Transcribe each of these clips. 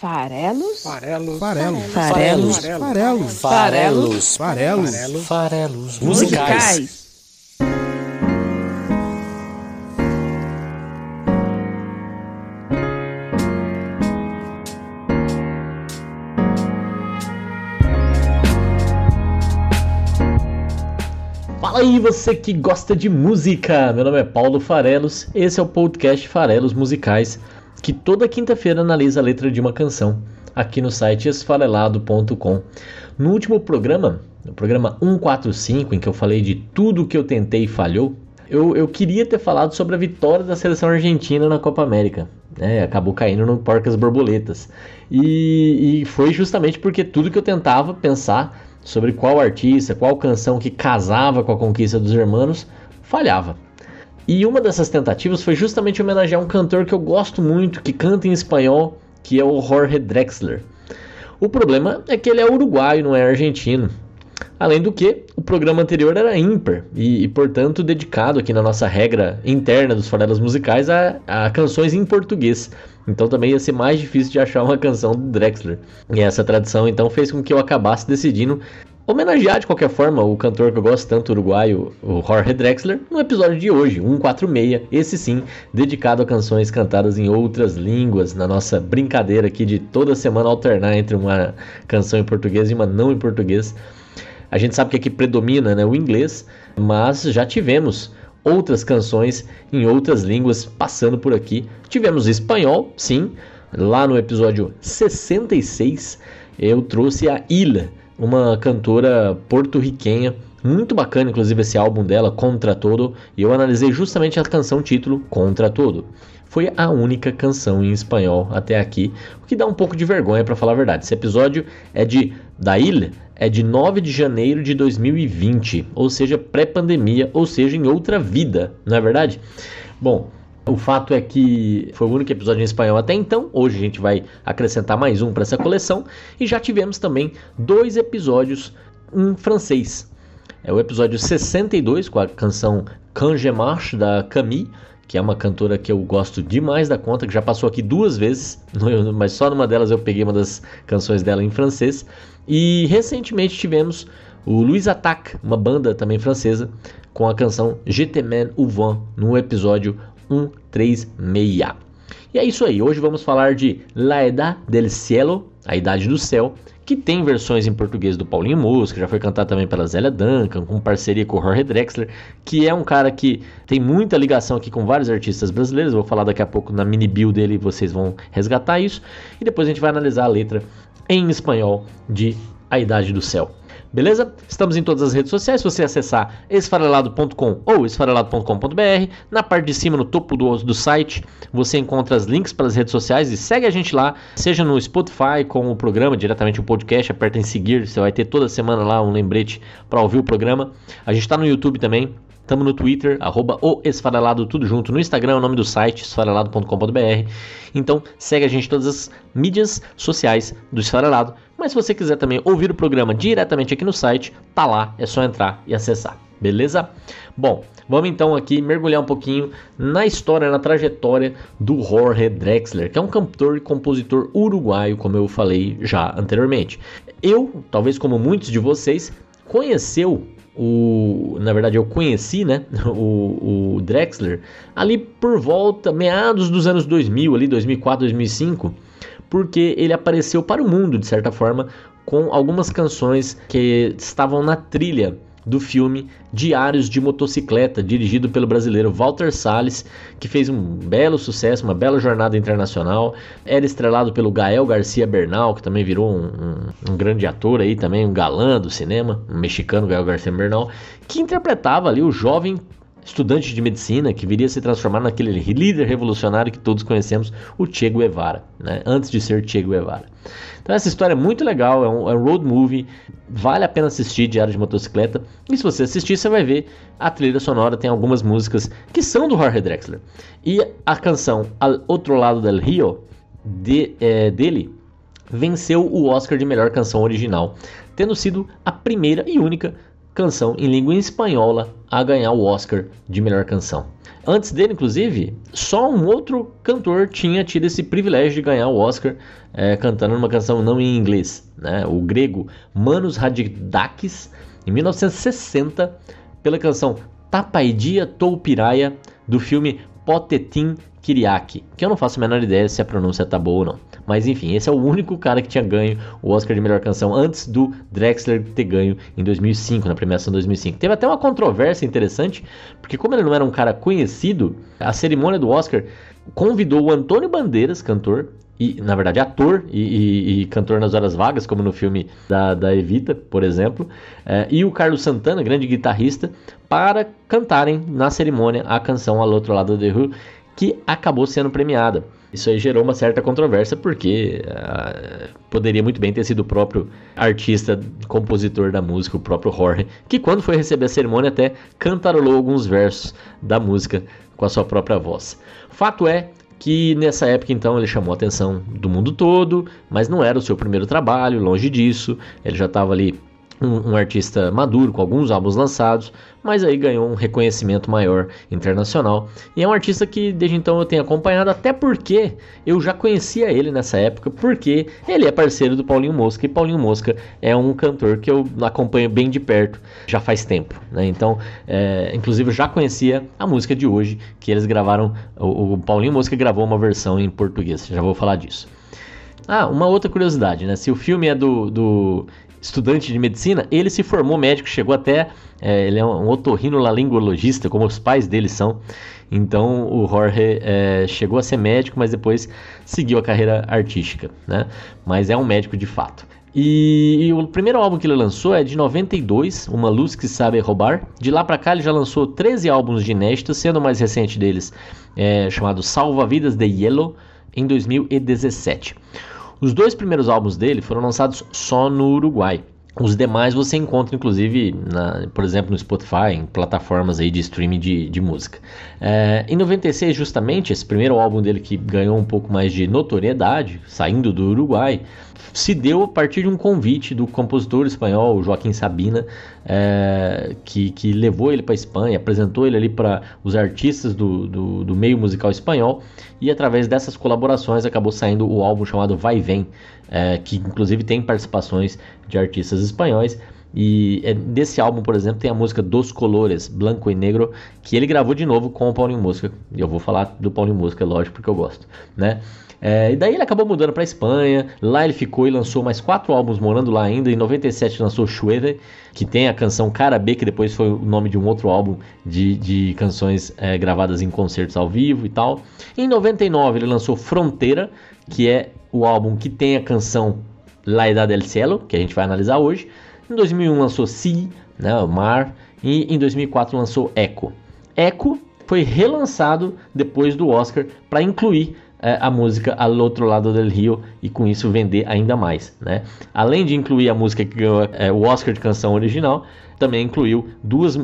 Farelos? Farelos. Farelos. Farelos. Farelos. Farelos. Farelos. Farelos. Musicais. Fala aí, você que gosta de música! Meu nome é Paulo Farelos, esse é o podcast Farelos Musicais, que toda quinta-feira analisa a letra de uma canção aqui no site esfarelado.com. No último programa, no programa 145, em que eu falei de tudo que eu tentei e falhou, eu, eu queria ter falado sobre a vitória da seleção argentina na Copa América. né? acabou caindo no Porcas Borboletas. E, e foi justamente porque tudo que eu tentava pensar sobre qual artista, qual canção que casava com a conquista dos hermanos, falhava. E uma dessas tentativas foi justamente homenagear um cantor que eu gosto muito, que canta em espanhol, que é o Jorge Drexler. O problema é que ele é uruguaio, não é argentino. Além do que, o programa anterior era ímpar e, e, portanto, dedicado aqui na nossa regra interna dos farelas musicais a, a, canções em português. Então também ia ser mais difícil de achar uma canção do Drexler. E essa tradição então fez com que eu acabasse decidindo homenagear de qualquer forma o cantor que eu gosto tanto, uruguaio, o Jorge Drexler, no episódio de hoje, 146, esse sim, dedicado a canções cantadas em outras línguas, na nossa brincadeira aqui de toda semana alternar entre uma canção em português e uma não em português. A gente sabe que aqui predomina né, o inglês, mas já tivemos outras canções em outras línguas passando por aqui. Tivemos espanhol, sim. Lá no episódio 66 eu trouxe a Ilha, uma cantora porto-riquenha. Muito bacana, inclusive, esse álbum dela, Contra Todo. E eu analisei justamente a canção título Contra Todo foi a única canção em espanhol até aqui, o que dá um pouco de vergonha para falar a verdade. Esse episódio é de da Ilha, é de 9 de janeiro de 2020, ou seja, pré-pandemia, ou seja, em outra vida, não é verdade? Bom, o fato é que foi o único episódio em espanhol até então. Hoje a gente vai acrescentar mais um para essa coleção e já tivemos também dois episódios em francês. É o episódio 62 com a canção Canje Marche da Camille que é uma cantora que eu gosto demais da conta, que já passou aqui duas vezes, mas só numa delas eu peguei uma das canções dela em francês. E recentemente tivemos o Louis Attaque, uma banda também francesa, com a canção Je t'aime ou vent, no episódio 136. E é isso aí, hoje vamos falar de La Edad del Cielo, a Idade do Céu, que tem versões em português do Paulinho Mosca, já foi cantado também pela Zélia Duncan, com parceria com o Jorge Drexler, que é um cara que tem muita ligação aqui com vários artistas brasileiros. Vou falar daqui a pouco na mini bio dele, vocês vão resgatar isso. E depois a gente vai analisar a letra em espanhol de A Idade do Céu. Beleza? Estamos em todas as redes sociais. Se você acessar esfarelado.com ou esfarelado.com.br, na parte de cima, no topo do, do site, você encontra os links para as redes sociais e segue a gente lá, seja no Spotify com o programa, diretamente o podcast, aperta em seguir, você vai ter toda semana lá um lembrete para ouvir o programa. A gente está no YouTube também, Estamos no Twitter, arroba o Esfarelado, tudo junto. No Instagram, o nome do site, esfarelado.com.br. Então, segue a gente em todas as mídias sociais do Esfarelado. Mas se você quiser também ouvir o programa diretamente aqui no site, tá lá, é só entrar e acessar. Beleza? Bom, vamos então aqui mergulhar um pouquinho na história, na trajetória do Jorge Drexler, que é um cantor e compositor uruguaio, como eu falei já anteriormente. Eu, talvez como muitos de vocês, conheceu o, na verdade eu conheci, né, o, o, Drexler ali por volta meados dos anos 2000, ali 2004, 2005, porque ele apareceu para o mundo de certa forma com algumas canções que estavam na trilha do filme Diários de Motocicleta, dirigido pelo brasileiro Walter Salles, que fez um belo sucesso, uma bela jornada internacional. Era estrelado pelo Gael Garcia Bernal, que também virou um, um, um grande ator aí, também um galã do cinema, um mexicano Gael Garcia Bernal, que interpretava ali o jovem estudante de medicina que viria a se transformar naquele líder revolucionário que todos conhecemos, o Che Guevara, né? antes de ser Che Guevara. Então essa história é muito legal, é um, é um road movie, vale a pena assistir Diário de Motocicleta. E se você assistir, você vai ver a trilha sonora, tem algumas músicas que são do Jorge Drexler. E a canção Al Outro Lado del Rio, de, é, dele, venceu o Oscar de melhor canção original, tendo sido a primeira e única canção em língua espanhola a ganhar o Oscar de melhor canção. Antes dele, inclusive, só um outro cantor tinha tido esse privilégio de ganhar o Oscar é, cantando uma canção não em inglês, né? o grego Manos Hadidakis, em 1960, pela canção Tapaidia Toupiraia, do filme Potetin Kyriaki, que eu não faço a menor ideia se a pronúncia tá boa ou não. Mas enfim, esse é o único cara que tinha ganho o Oscar de melhor canção antes do Drexler ter ganho em 2005, na premiação 2005. Teve até uma controvérsia interessante, porque como ele não era um cara conhecido, a cerimônia do Oscar convidou o Antônio Bandeiras, cantor, e na verdade ator e, e, e, cantor nas horas vagas, como no filme da, da Evita, por exemplo, é, e o Carlos Santana, grande guitarrista, para cantarem na cerimônia a canção Ao Outro Lado do Rio, que acabou sendo premiada. Isso aí gerou uma certa controvérsia, porque uh, poderia muito bem ter sido o próprio artista, compositor da música, o próprio Jorge, que quando foi receber a cerimônia até cantarolou alguns versos da música com a sua própria voz. Fato é que nessa época então ele chamou a atenção do mundo todo, mas não era o seu primeiro trabalho, longe disso. Ele já estava ali um, um, artista maduro, com alguns álbuns lançados, mas aí ganhou um reconhecimento maior internacional. E é um artista que desde então eu tenho acompanhado, até porque eu já conhecia ele nessa época, porque ele é parceiro do Paulinho Mosca, e Paulinho Mosca é um cantor que eu acompanho bem de perto já faz tempo. Né? Então, é, inclusive eu já conhecia a música de hoje, que eles gravaram, o, o Paulinho Mosca gravou uma versão em português, já vou falar disso. Ah, uma outra curiosidade, né? Se o filme é do, do estudante de medicina, ele se formou médico, chegou até. É, ele é um otorrinolaringologista, como os pais dele são. Então o Jorge é, chegou a ser médico, mas depois seguiu a carreira artística, né? Mas é um médico de fato. E, e, o primeiro álbum que ele lançou é de 92, Uma Luz que Sabe Roubar. De lá para cá ele já lançou 13 álbuns de inéditos, sendo o mais recente deles é, chamado Salva Vidas de Yellow, em 2017. Os dois primeiros álbuns dele foram lançados só no Uruguai. Os demais você encontra, inclusive, na, por exemplo, no Spotify, em plataformas aí de streaming de, de música. É, em 96, justamente, esse primeiro álbum dele que ganhou um pouco mais de notoriedade, saindo do Uruguai, se deu a partir de um convite do compositor espanhol Joaquim Sabina, é, que, que levou ele para a Espanha, apresentou ele ali para os artistas do, do, do, meio musical espanhol, e através dessas colaborações acabou saindo o álbum chamado Vai Vem, é, que inclusive tem participações de artistas espanhóis. E é, desse álbum, por exemplo, tem a música Dos Colores, Blanco e Negro, que ele gravou de novo com o Paulinho Mosca. E eu vou falar do Paulinho Mosca, lógico, porque eu gosto, né? É, e daí ele acabou mudando para Espanha. Lá ele ficou e lançou mais quatro álbuns morando lá ainda. Em 97 lançou Chueve, que tem a canção Cara B, que depois foi o nome de um outro álbum de, de canções é, gravadas em concertos ao vivo e tal. Em 99 ele lançou Fronteira, que é o álbum que tem a canção La Edad del Cielo, que a gente vai analisar hoje. Em 2001 lançou Si, né, Mar. E em 2004 lançou Echo. Echo foi relançado depois do Oscar para incluir a música Al Outro Lado del Rio e com isso vender ainda mais. Né? Além de incluir a música que ganhou é, o Oscar de canção original, também incluiu duas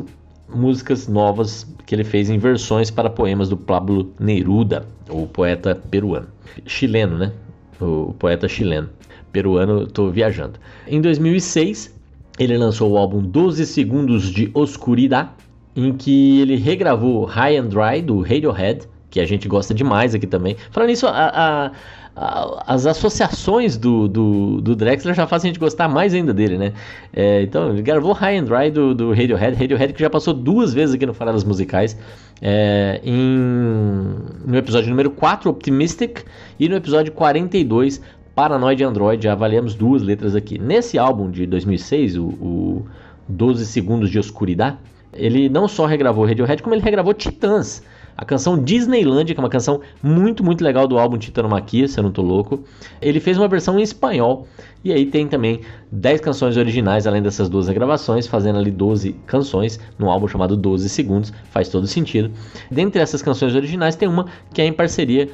músicas novas que ele fez em versões para poemas do Pablo Neruda, o poeta peruano. Chileno, né? O poeta chileno. Peruano, estou viajando. Em 2006, ele lançou o álbum 12 Segundos de Oscuridade, em que ele regravou High and Dry do Radiohead que a gente gosta demais aqui também. Falando nisso, a, a, a, as associações do, do, do, Drexler já fazem a gente gostar mais ainda dele, né? É, então, ele gravou High and Dry do, do Radiohead, Radiohead que já passou duas vezes aqui no Faradas Musicais. É, em, no episódio número 4, Optimistic, e no episódio 42, Paranoid Android, já avaliamos duas letras aqui. Nesse álbum de 2006, o, o 12 Segundos de Oscuridade, ele não só regravou Radiohead, como ele regravou Titãs a canção Disneyland, que é uma canção muito, muito legal do álbum Titanomaquia, se eu não tô louco. Ele fez uma versão em espanhol. E aí tem também 10 canções originais, além dessas duas gravações, fazendo ali 12 canções no álbum chamado 12 Segundos. Faz todo sentido. Dentre essas canções originais, tem uma que é em parceria,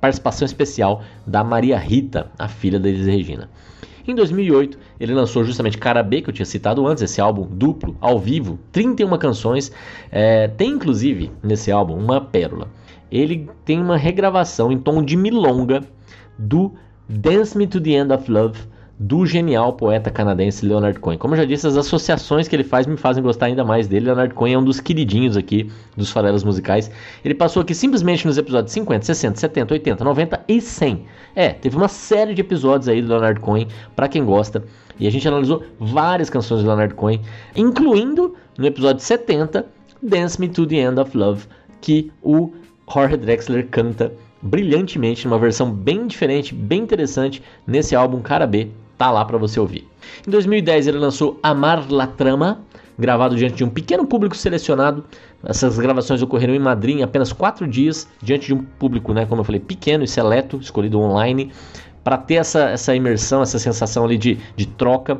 participação especial da Maria Rita, a filha da Elis Regina. Em 2008, ele lançou justamente Cara B, que eu tinha citado antes, esse álbum duplo, ao vivo, 31 canções. É, tem inclusive nesse álbum uma pérola. Ele tem uma regravação em tom de milonga do Dance Me to the End of Love do genial poeta canadense Leonard Cohen. Como eu já disse, as associações que ele faz me fazem gostar ainda mais dele. Leonard Cohen é um dos queridinhos aqui dos farelas musicais. Ele passou aqui simplesmente nos episódios 50, 60, 70, 80, 90 e 100. É, teve uma série de episódios aí do Leonard Cohen, para quem gosta. E a gente analisou várias canções do Leonard Cohen, incluindo no episódio 70, Dance Me to the End of Love, que o Jorge Drexler canta brilhantemente numa versão bem diferente, bem interessante nesse álbum Cara B, tá lá para você ouvir. Em 2010 ele lançou Amar la Trama, gravado diante de um pequeno público selecionado. Essas gravações ocorreram em Madrid em apenas quatro dias, diante de um público, né, como eu falei, pequeno e seleto, escolhido online, para ter essa, essa imersão, essa sensação ali de, de troca.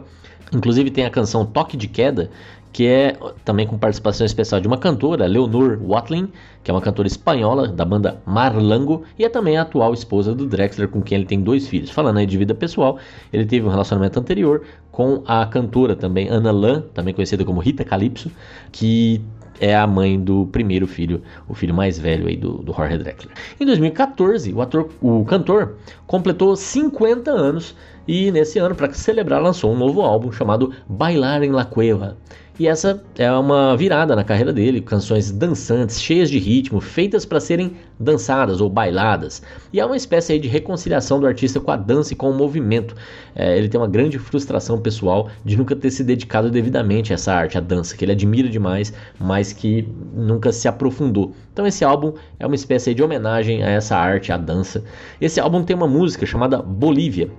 Inclusive tem a canção Toque de Queda, que é também com participação especial de uma cantora, Leonor Watling, que é uma cantora espanhola da banda Marlango e é também a atual esposa do Drexler, com quem ele tem dois filhos. Falando aí de vida pessoal, ele teve um relacionamento anterior com a cantora também Ana Lan, também conhecida como Rita Calypso, que é a mãe do primeiro filho, o filho mais velho aí do, do Jorge Drexler. Em 2014, o, ator, o cantor completou 50 anos e nesse ano, para celebrar, lançou um novo álbum chamado Bailar em la Cueva. E essa é uma virada na carreira dele, canções dançantes, cheias de ritmo, feitas para serem dançadas ou bailadas. E é uma espécie de reconciliação do artista com a dança e com o movimento. É, ele tem uma grande frustração pessoal de nunca ter se dedicado devidamente a essa arte, a dança, que ele admira demais, mas que nunca se aprofundou. Então esse álbum é uma espécie de homenagem a essa arte, à dança. Esse álbum tem uma música chamada Bolívia,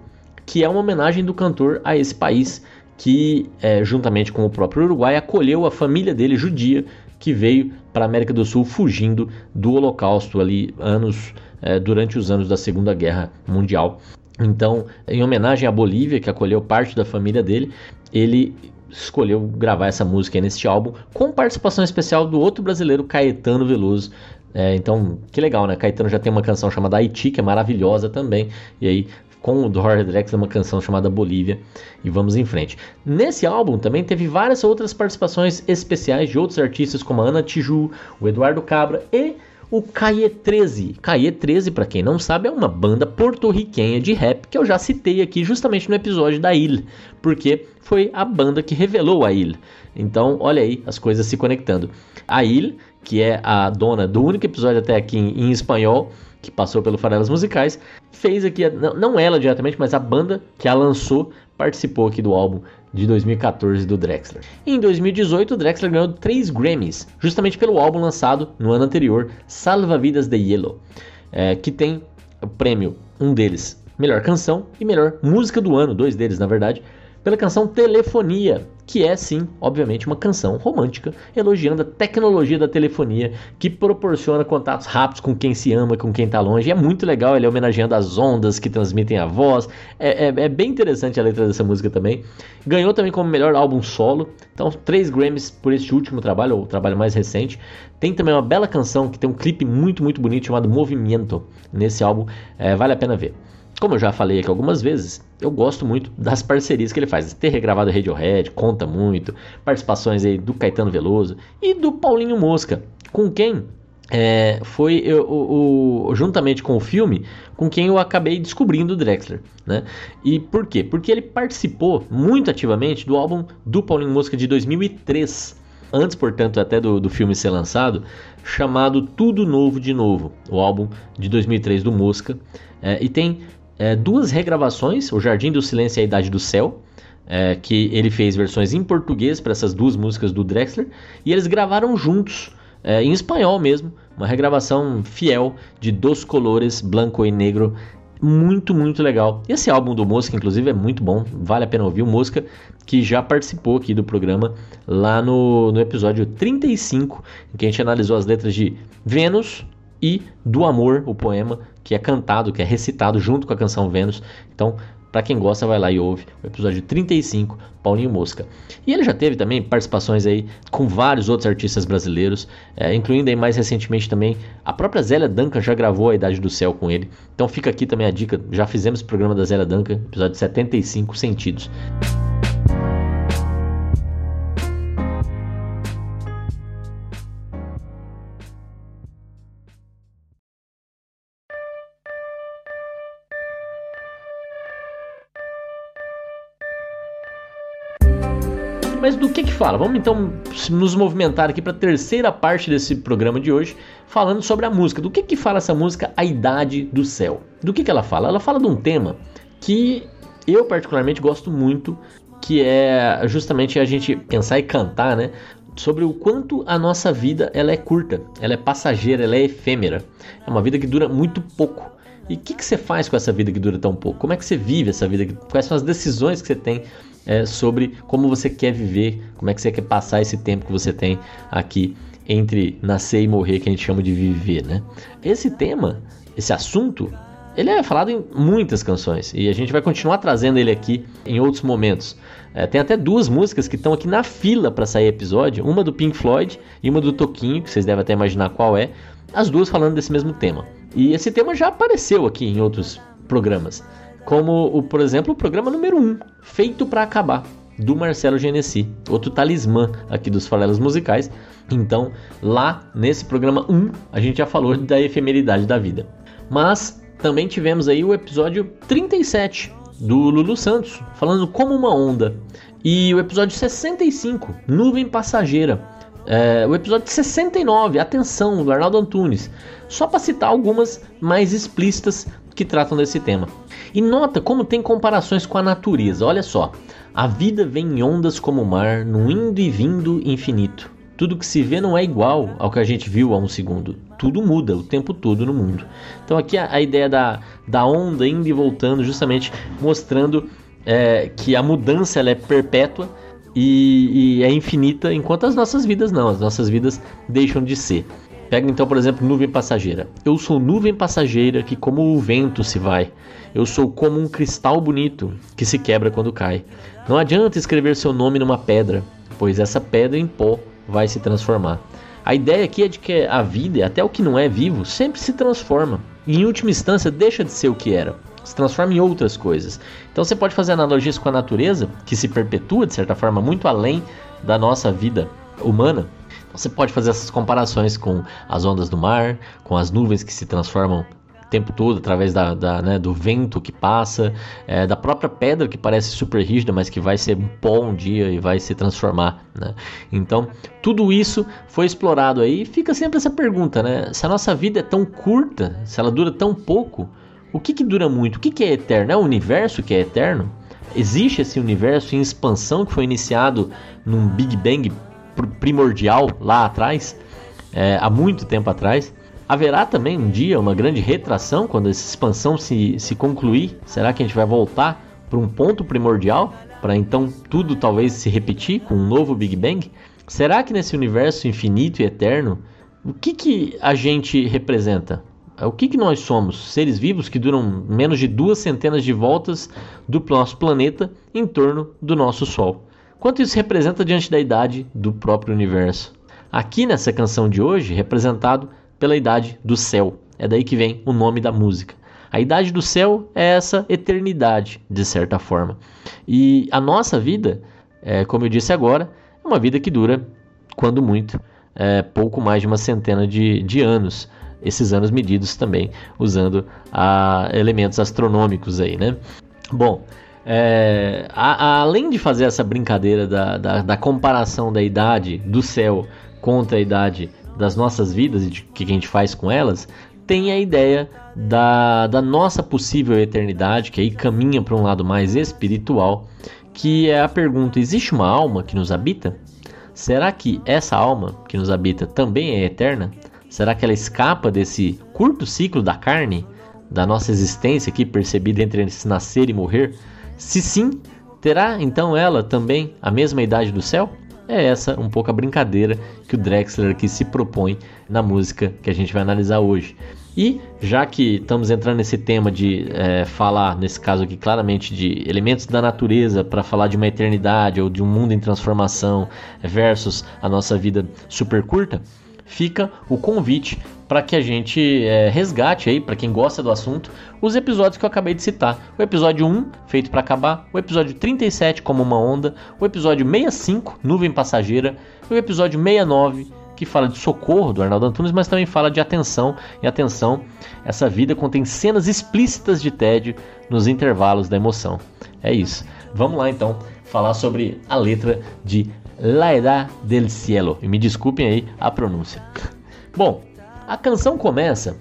que é uma homenagem do cantor a esse país que, é, juntamente com o próprio Uruguai, acolheu a família dele judia que veio para a América do Sul fugindo do Holocausto ali anos é, durante os anos da Segunda Guerra Mundial. Então, em homenagem à Bolívia, que acolheu parte da família dele, ele escolheu gravar essa música neste álbum, com participação especial do outro brasileiro, Caetano Veloso. É, então, que legal, né? Caetano já tem uma canção chamada Haiti, que é maravilhosa também. E aí com o Jorge Drexler uma canção chamada Bolívia e vamos em frente. Nesse álbum também teve várias outras participações especiais de outros artistas como a Ana Tiju, o Eduardo Cabra e o Caie 13. Caie 13, para quem não sabe, é uma banda porto-riquenha de rap que eu já citei aqui justamente no episódio da Il, porque foi a banda que revelou a Il. Então, olha aí as coisas se conectando. A Il, que é a dona do único episódio até aqui em espanhol, que passou pelo Farelas Musicais, fez aqui, não ela diretamente, mas a banda que a lançou participou aqui do álbum de 2014 do Drexler. em 2018, o Drexler ganhou 3 Grammys, justamente pelo álbum lançado no ano anterior, Salva Vidas de Yellow, é, que tem o prêmio, um deles, melhor canção e melhor música do ano, dois deles na verdade, pela canção Telefonia, que é sim, obviamente, uma canção romântica elogiando a tecnologia da telefonia que proporciona contatos rápidos com quem se ama, com quem está longe. E é muito legal ele homenageando as ondas que transmitem a voz. É, é, é, bem interessante a letra dessa música também. Ganhou também como melhor álbum solo. Então, três Grammys por este último trabalho, ou trabalho mais recente. Tem também uma bela canção que tem um clipe muito, muito bonito chamado Movimento nesse álbum. É, vale a pena ver. Como eu já falei aqui algumas vezes, eu gosto muito das parcerias que ele faz. Ter regravado Radiohead conta muito, participações aí do Caetano Veloso e do Paulinho Mosca, com quem é, foi eu, o, o, juntamente com o filme com quem eu acabei descobrindo o Drexler, né? E por quê? Porque ele participou muito ativamente do álbum do Paulinho Mosca de 2003, antes, portanto, até do, do filme ser lançado, chamado Tudo Novo de Novo, o álbum de 2003 do Mosca, é, e tem é, duas regravações, O Jardim do Silêncio e A Idade do Céu, é, que ele fez versões em português para essas duas músicas do Drexler, e eles gravaram juntos, é, em espanhol mesmo, uma regravação fiel de Dos Colores, Blanco e Negro, muito, muito legal. Esse álbum do Mosca, inclusive, é muito bom, vale a pena ouvir. O Mosca, que já participou aqui do programa lá no, no episódio 35, em que a gente analisou as letras de Vênus, e do Amor, o poema, que é cantado, que é recitado junto com a canção Vênus. Então, para quem gosta, vai lá e ouve o episódio 35, Paulinho Mosca. E ele já teve também participações aí com vários outros artistas brasileiros, é, incluindo aí mais recentemente também a própria Zélia Duncan já gravou A Idade do Céu com ele. Então fica aqui também a dica, já fizemos o programa da Zélia Duncan, episódio 75, Sentidos. Mas do que que fala? Vamos então nos movimentar aqui para a terceira parte desse programa de hoje, falando sobre a música. Do que que fala essa música A Idade do Céu? Do que que ela fala? Ela fala de um tema que eu particularmente gosto muito, que é justamente a gente pensar e cantar, né? Sobre o quanto a nossa vida ela é curta, ela é passageira, ela é efêmera. É uma vida que dura muito pouco. E o que, que você faz com essa vida que dura tão pouco? Como é que você vive essa vida? Quais são as decisões que você tem é, sobre como você quer viver, como é que você quer passar esse tempo que você tem aqui entre nascer e morrer, que a gente chama de viver, né? Esse tema, esse assunto, ele é falado em muitas canções e a gente vai continuar trazendo ele aqui em outros momentos. É, tem até duas músicas que estão aqui na fila para sair episódio, uma do Pink Floyd e uma do Toquinho, que vocês devem até imaginar qual é, as duas falando desse mesmo tema. E esse tema já apareceu aqui em outros programas, como o, por exemplo, o programa número 1, Feito para Acabar, do Marcelo Genesi, outro talismã aqui dos farelos musicais. Então, lá nesse programa 1, a gente já falou da efemeridade da vida. Mas também tivemos aí o episódio 37 do Lulu Santos, falando como uma onda. E o episódio 65, Nuvem Passageira, é, o episódio 69, Atenção, do Arnaldo Antunes. Só para citar algumas mais explícitas que tratam desse tema. E nota como tem comparações com a natureza. Olha só. A vida vem em ondas como o mar, no indo e vindo infinito. Tudo que se vê não é igual ao que a gente viu há um segundo. Tudo muda o tempo todo no mundo. Então aqui a, a ideia da, da onda indo e voltando, justamente mostrando é, que a mudança ela é perpétua e, e é infinita, enquanto as nossas vidas não, as nossas vidas deixam de ser. Pega então, por exemplo, nuvem passageira. Eu sou nuvem passageira que, como o vento, se vai. Eu sou como um cristal bonito que se quebra quando cai. Não adianta escrever seu nome numa pedra, pois essa pedra em pó vai se transformar. A ideia aqui é de que a vida, até o que não é vivo, sempre se transforma. E em última instância, deixa de ser o que era se transforma em outras coisas. Então você pode fazer analogias com a natureza, que se perpetua de certa forma muito além da nossa vida humana. Você pode fazer essas comparações com as ondas do mar, com as nuvens que se transformam o tempo todo através da, da né, do vento que passa, é, da própria pedra que parece super rígida, mas que vai ser pó um dia e vai se transformar. Né? Então tudo isso foi explorado aí. E fica sempre essa pergunta, né? Se a nossa vida é tão curta, se ela dura tão pouco, o que, que dura muito? O que, que é eterno? É o universo que é eterno? Existe esse universo em expansão que foi iniciado num Big Bang primordial lá atrás, é, há muito tempo atrás? Haverá também um dia uma grande retração quando essa expansão se, se concluir? Será que a gente vai voltar para um ponto primordial? Para então tudo talvez se repetir com um novo Big Bang? Será que nesse universo infinito e eterno, o que, que a gente representa? É, o que, que nós somos? Seres vivos que duram menos de duas centenas de voltas do nosso planeta em torno do nosso Sol. Quanto isso representa diante da idade do próprio universo? Aqui nessa canção de hoje, representado pela idade do céu. É daí que vem o nome da música. A idade do céu é essa eternidade, de certa forma. E a nossa vida, é, como eu disse agora, é uma vida que dura, quando muito, é, pouco mais de uma centena de, de anos esses anos medidos também usando a, elementos astronômicos aí, né? Bom, é, a, a, além de fazer essa brincadeira da, da, da, comparação da idade do céu contra a idade das nossas vidas e de que a gente faz com elas, tem a ideia da, da nossa possível eternidade, que aí caminha para um lado mais espiritual, que é a pergunta: existe uma alma que nos habita? Será que essa alma que nos habita também é eterna? Será que ela escapa desse curto ciclo da carne, da nossa existência aqui percebida entre esse nascer e morrer? Se sim, terá então ela também a mesma idade do céu? É essa um pouco a brincadeira que o Drexler aqui se propõe na música que a gente vai analisar hoje. E já que estamos entrando nesse tema de é, falar, nesse caso aqui, claramente de elementos da natureza para falar de uma eternidade ou de um mundo em transformação versus a nossa vida super curta, fica o convite para que a gente é, resgate aí, para quem gosta do assunto, os episódios que eu acabei de citar. O episódio 1, feito para acabar, o episódio 37, como uma onda, o episódio 65, nuvem passageira, e o episódio 69, que fala de socorro do Arnaldo Antunes, mas também fala de atenção. E atenção, essa vida contém cenas explícitas de tédio nos intervalos da emoção. É isso. Vamos lá então falar sobre a letra de La Edad del Cielo. E me desculpem aí a pronúncia. Bom, a canção começa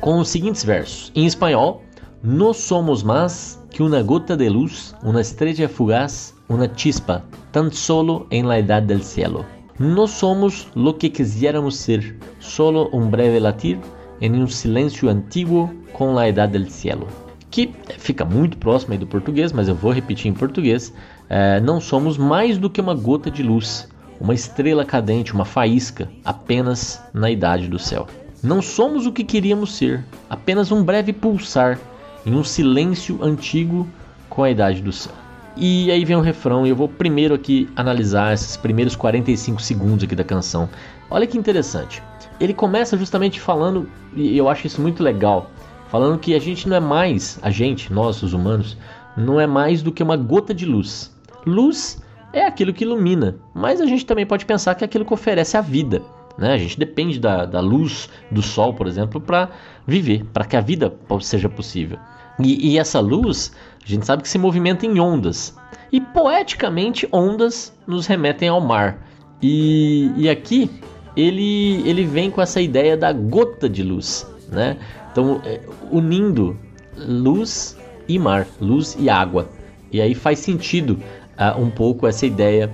com os seguintes versos. Em espanhol, No somos más que una gota de luz, una estrella fugaz, una chispa, tan solo en la edad del cielo. No somos lo que quisiéramos ser, solo un breve latir en un silêncio antiguo com la edad del cielo. Que fica muito próximo aí do português, mas eu vou repetir em português. É, não somos mais do que uma gota de luz, uma estrela cadente, uma faísca, apenas na idade do céu. Não somos o que queríamos ser, apenas um breve pulsar em um silêncio antigo com a idade do céu. E aí vem o refrão, e eu vou primeiro aqui analisar esses primeiros 45 segundos aqui da canção. Olha que interessante. Ele começa justamente falando, e eu acho isso muito legal, falando que a gente não é mais, a gente, nós os humanos, não é mais do que uma gota de luz. Luz é aquilo que ilumina, mas a gente também pode pensar que é aquilo que oferece a vida. Né? A gente depende da, da luz do sol, por exemplo, para viver, para que a vida seja possível. E, e, essa luz, a gente sabe que se movimenta em ondas. E poeticamente, ondas nos remetem ao mar. E, e aqui ele, ele vem com essa ideia da gota de luz. Né? Então, é, unindo luz e mar, luz e água. E aí faz sentido uh, um pouco essa ideia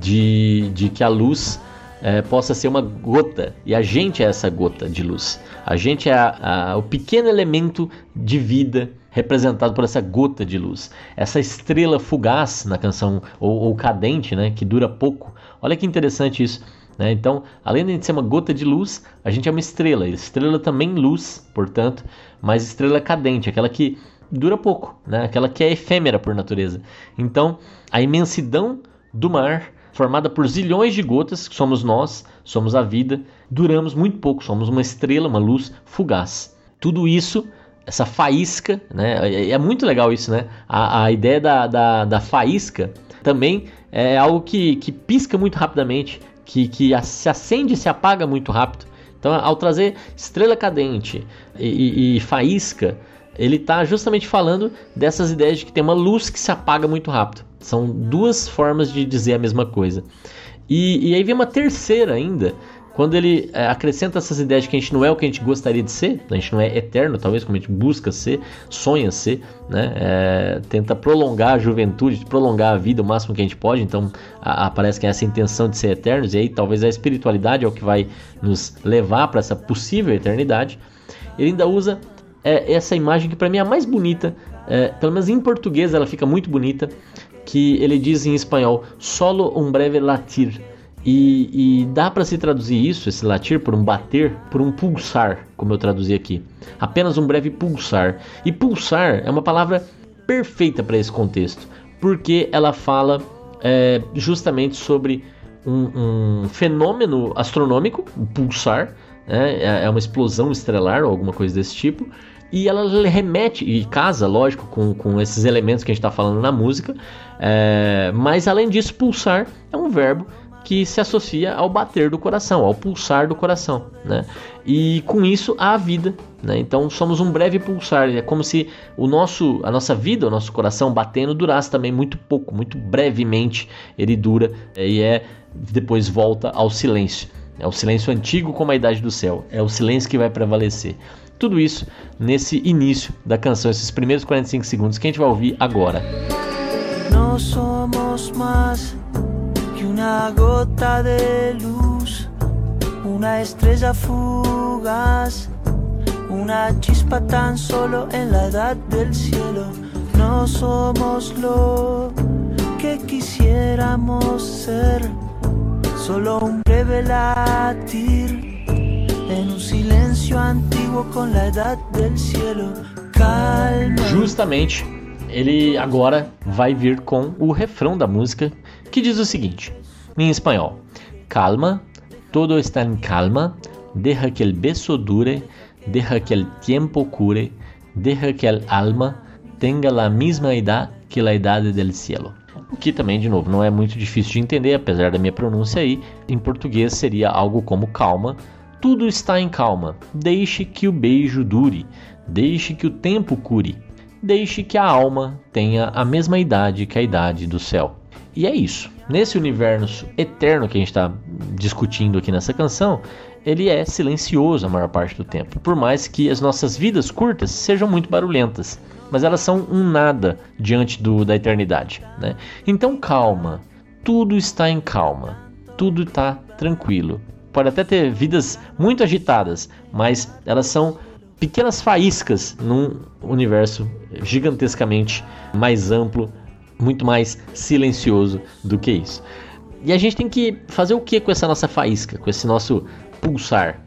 de, de que a luz uh, possa ser uma gota e a gente é essa gota de luz. A gente é a, a, o pequeno elemento de vida representado por essa gota de luz, essa estrela fugaz na canção ou, ou cadente, né, que dura pouco. Olha que interessante isso. Né? Então, além de ser uma gota de luz, a gente é uma estrela. Estrela também luz, portanto, mas estrela cadente, aquela que dura pouco, né? aquela que é efêmera por natureza. Então, a imensidão do mar, formada por zilhões de gotas, que somos nós, somos a vida, duramos muito pouco, somos uma estrela, uma luz fugaz. Tudo isso, essa faísca, né? É, é muito legal isso, né? A, a ideia da, da, da faísca também é algo que, que pisca muito rapidamente, que, que se acende e se apaga muito rápido. Então, ao trazer estrela cadente e, e, e faísca, ele está justamente falando dessas ideias de que tem uma luz que se apaga muito rápido. São duas formas de dizer a mesma coisa. E, e aí vem uma terceira ainda, quando ele é, acrescenta essas ideias de que a gente não é o que a gente gostaria de ser, a gente não é eterno, talvez como a gente busca ser, sonha ser, né? É, tenta prolongar a juventude, prolongar a vida o máximo que a gente pode, então a, a, parece que é essa intenção de ser eternos, e aí talvez a espiritualidade é o que vai nos levar para essa possível eternidade. Ele ainda usa é essa imagem que para mim é a mais bonita, é, pelo menos em português ela fica muito bonita, que ele diz em espanhol solo um breve latir. E, e dá para se traduzir isso, esse latir, por um bater, por um pulsar, como eu traduzi aqui. Apenas um breve pulsar. E pulsar é uma palavra perfeita para esse contexto, porque ela fala é, justamente sobre um, um fenômeno astronômico, o pulsar, né? É, é uma explosão estelar ou alguma coisa desse tipo. E ela remete, e casa, lógico, com, com esses elementos que a gente está falando na música. É, mas além disso, pulsar é um verbo que se associa ao bater do coração, ao pulsar do coração, né? E com isso a vida, né? Então somos um breve pulsar, é como se o nosso, a nossa vida, o nosso coração batendo durasse também muito pouco, muito brevemente ele dura e é depois volta ao silêncio. É o silêncio antigo como a idade do céu. É o silêncio que vai prevalecer. Tudo isso nesse início da canção, esses primeiros 45 segundos que a gente vai ouvir agora. Não somos mais que uma gota de luz, uma estrela fugaz, uma chispa tan solo en la edad del cielo. No somos lo que quisiéramos ser. solo un breve latir en un silêncio antiguo com a idade del cielo. Calma. Justamente, ele agora vai vir com o refrão da música que diz o seguinte, em espanhol: Calma, todo está em calma, deja que el beso dure, deja que el tiempo cure, deja que el alma tenga la misma edad que la edad del cielo. O que também, de novo, não é muito difícil de entender, apesar da minha pronúncia aí. Em português seria algo como calma. Tudo está em calma. Deixe que o beijo dure. Deixe que o tempo cure. Deixe que a alma tenha a mesma idade que a idade do céu. E é isso. Nesse universo eterno que a gente está discutindo aqui nessa canção, ele é silencioso a maior parte do tempo, por mais que as nossas vidas curtas sejam muito barulhentas, mas elas são um nada diante do, da eternidade. Né? Então calma, tudo está em calma, tudo está tranquilo. Pode até ter vidas muito agitadas, mas elas são pequenas faíscas num universo gigantescamente mais amplo, muito mais silencioso do que isso. E a gente tem que fazer o que com essa nossa faísca, com esse nosso pulsar?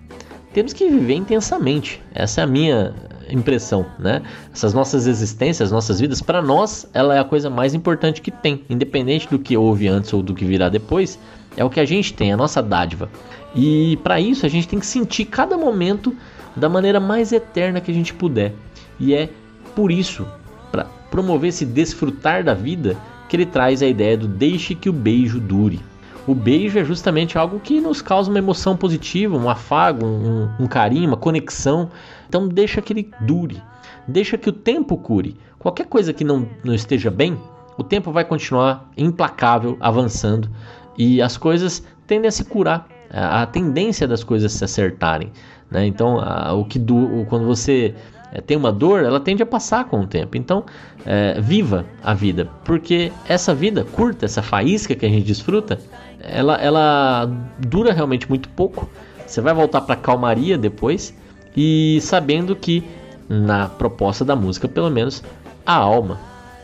Temos que viver intensamente. Essa é a minha impressão, né? Essas nossas existências, nossas vidas, para nós, ela é a coisa mais importante que tem, independente do que houve antes ou do que virá depois, é o que a gente tem, a nossa dádiva. E para isso a gente tem que sentir cada momento da maneira mais eterna que a gente puder. E é por isso, para promover esse desfrutar da vida, que ele traz a ideia do deixe que o beijo dure. O beijo é justamente algo que nos causa uma emoção positiva, um afago, um, um carinho, uma conexão. Então deixa que ele dure, deixa que o tempo cure. Qualquer coisa que não, não esteja bem, o tempo vai continuar implacável, avançando e as coisas tendem a se curar. A, tendência das coisas se acertarem. Né? Então, a, o que do, quando você é, tem uma dor, ela tende a passar com o tempo. Então, é, viva a vida, porque essa vida curta, essa faísca que a gente desfruta, ela, ela dura realmente muito pouco. Você vai voltar para calmaria depois e sabendo que na proposta da música, pelo menos, a alma,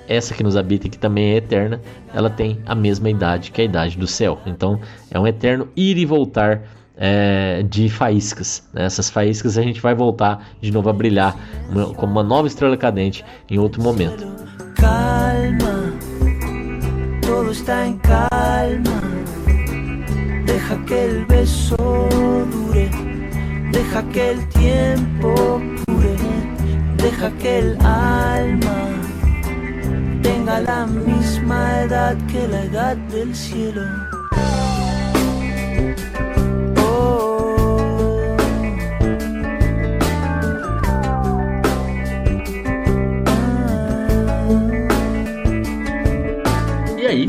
essa que nos habita que também é eterna, ela tem a mesma idade que a idade do céu. Então é um eterno ir e voltar é, de faíscas. Né? Essas faíscas a gente vai voltar de novo a brilhar como uma nova estrela cadente em outro momento. Calma, todo está em calma. Deja que el beso dure, deja que el tiempo cure, deja que el alma tenga la misma edad que la edad del cielo. E aí,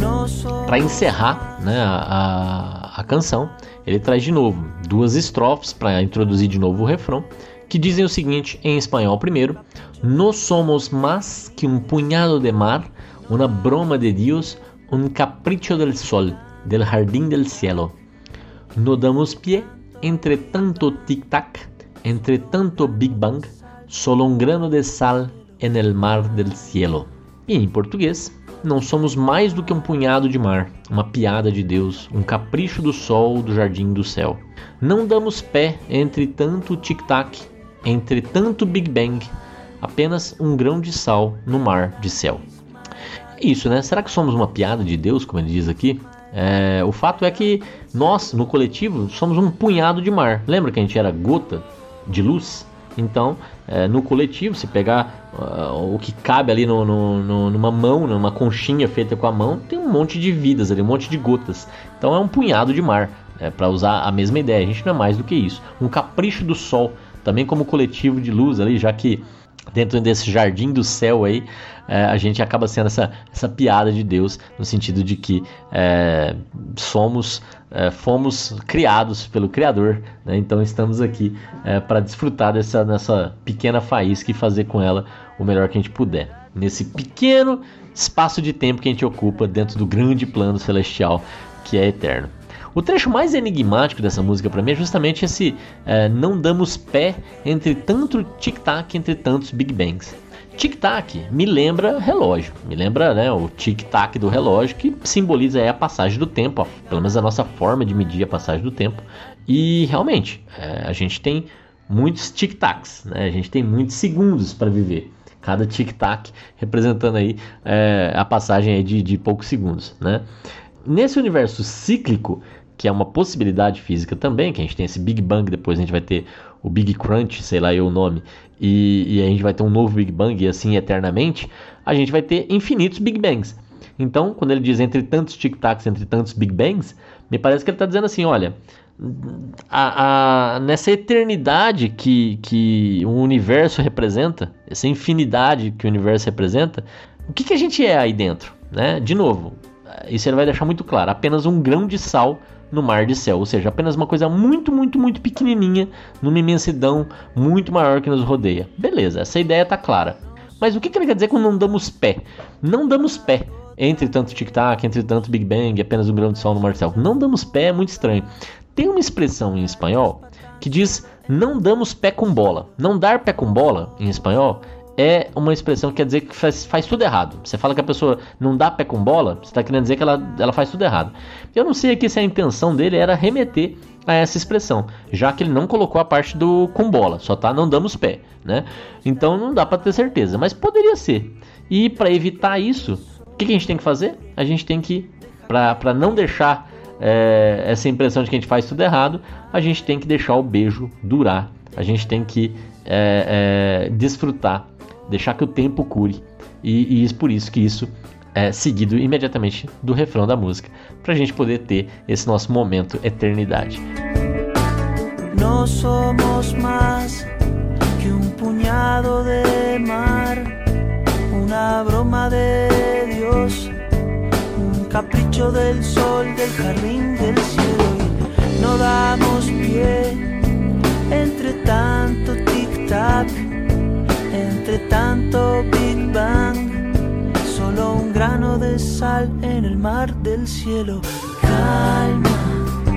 para encerrar né, a, a canção, ele traz de novo duas estrofes para introduzir de novo o refrão, que dizem o seguinte em espanhol primeiro: No somos más que un puñado de mar, una broma de Dios, un capricho del sol, del jardín del cielo. No damos pie entre tanto tic-tac, entre tanto Big Bang, solo un grano de sal en el mar del cielo. E em português, não somos mais do que um punhado de mar, uma piada de Deus, um capricho do sol do jardim do céu. Não damos pé entre tanto tic-tac, entre tanto Big Bang, apenas um grão de sal no mar de céu. Isso, né? Será que somos uma piada de Deus, como ele diz aqui? É, o fato é que nós, no coletivo, somos um punhado de mar. Lembra que a gente era gota de luz? Então, é, no coletivo, se pegar uh, o que cabe ali no, no, no, numa mão, numa conchinha feita com a mão, tem um monte de vidas ali, um monte de gotas. Então é um punhado de mar, é, para usar a mesma ideia. A gente não é mais do que isso. Um capricho do sol, também como coletivo de luz ali, já que dentro desse jardim do céu aí, é, a gente acaba sendo essa, essa piada de Deus, no sentido de que é, somos, é, fomos criados pelo Criador, né? então estamos aqui é, para desfrutar dessa, dessa pequena faísca e fazer com ela o melhor que a gente puder. Nesse pequeno espaço de tempo que a gente ocupa dentro do grande plano celestial que é eterno. O trecho mais enigmático dessa música para mim é justamente esse é, não damos pé entre tanto tic-tac, entre tantos Big Bangs. Tic-tac me lembra relógio, me lembra né, o tic-tac do relógio que simboliza a passagem do tempo, pelo menos a nossa forma de medir a passagem do tempo. E realmente, é, a gente tem muitos tic-tacs, né, a gente tem muitos segundos para viver. Cada tic-tac representando aí é, a passagem aí de, de poucos segundos. Né? Nesse universo cíclico, que é uma possibilidade física também, que a gente tem esse Big Bang, depois a gente vai ter o Big Crunch, sei lá eu o nome, e, e, a gente vai ter um novo Big Bang e assim eternamente, a gente vai ter infinitos Big Bangs. Então, quando ele diz entre tantos tic-tacs, entre tantos Big Bangs, me parece que ele está dizendo assim, olha, a, a, nessa eternidade que, que o universo representa, essa infinidade que o universo representa, o que, que a gente é aí dentro? Né? De novo, isso ele vai deixar muito claro, apenas um grão de sal no mar de céu, ou seja, apenas uma coisa muito, muito, muito pequenininha numa imensidão muito maior que nos rodeia. Beleza, essa ideia tá clara. Mas o que, que ele quer dizer com não damos pé? Não damos pé entre tanto tic-tac, entre tanto Big Bang, apenas um grão de sol no mar de céu. Não damos pé é muito estranho. Tem uma expressão em espanhol que diz não damos pé com bola. Não dar pé com bola, em espanhol, é uma expressão que quer dizer que faz, faz, tudo errado. Você fala que a pessoa não dá pé com bola, você está querendo dizer que ela, ela faz tudo errado. Eu não sei aqui se a intenção dele era remeter a essa expressão, já que ele não colocou a parte do com bola, só tá não damos pé, né? Então não dá para ter certeza, mas poderia ser. E para evitar isso, o que, que, a gente tem que fazer? A gente tem que, para não deixar é, essa impressão de que a gente faz tudo errado, a gente tem que deixar o beijo durar. A gente tem que é, é, desfrutar deixar que o tempo cure. E, e por isso que isso é seguido imediatamente do refrão da música, para a gente poder ter esse nosso momento eternidade. Nós somos mais que um punhado de mar, uma broma de Deus, um capricho del sol, del jardín, del cielo. No damos pie entre tanto tic-tac entre tanto Big Bang, solo un grano de sal en el mar del cielo. Calma.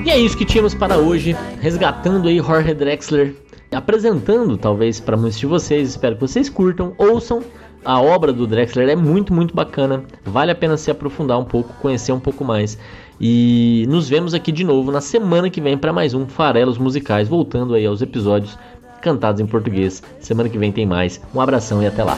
E é isso que tínhamos para hoje, resgatando aí Jorge Drexler, apresentando talvez para muitos de vocês, espero que vocês curtam, ouçam. A obra do Drexler é muito, muito bacana. Vale a pena se aprofundar um pouco, conhecer um pouco mais. E nos vemos aqui de novo na semana que vem para mais um Farelos Musicais, voltando aí aos episódios cantados em português. Semana que vem tem mais. Um abração e até lá.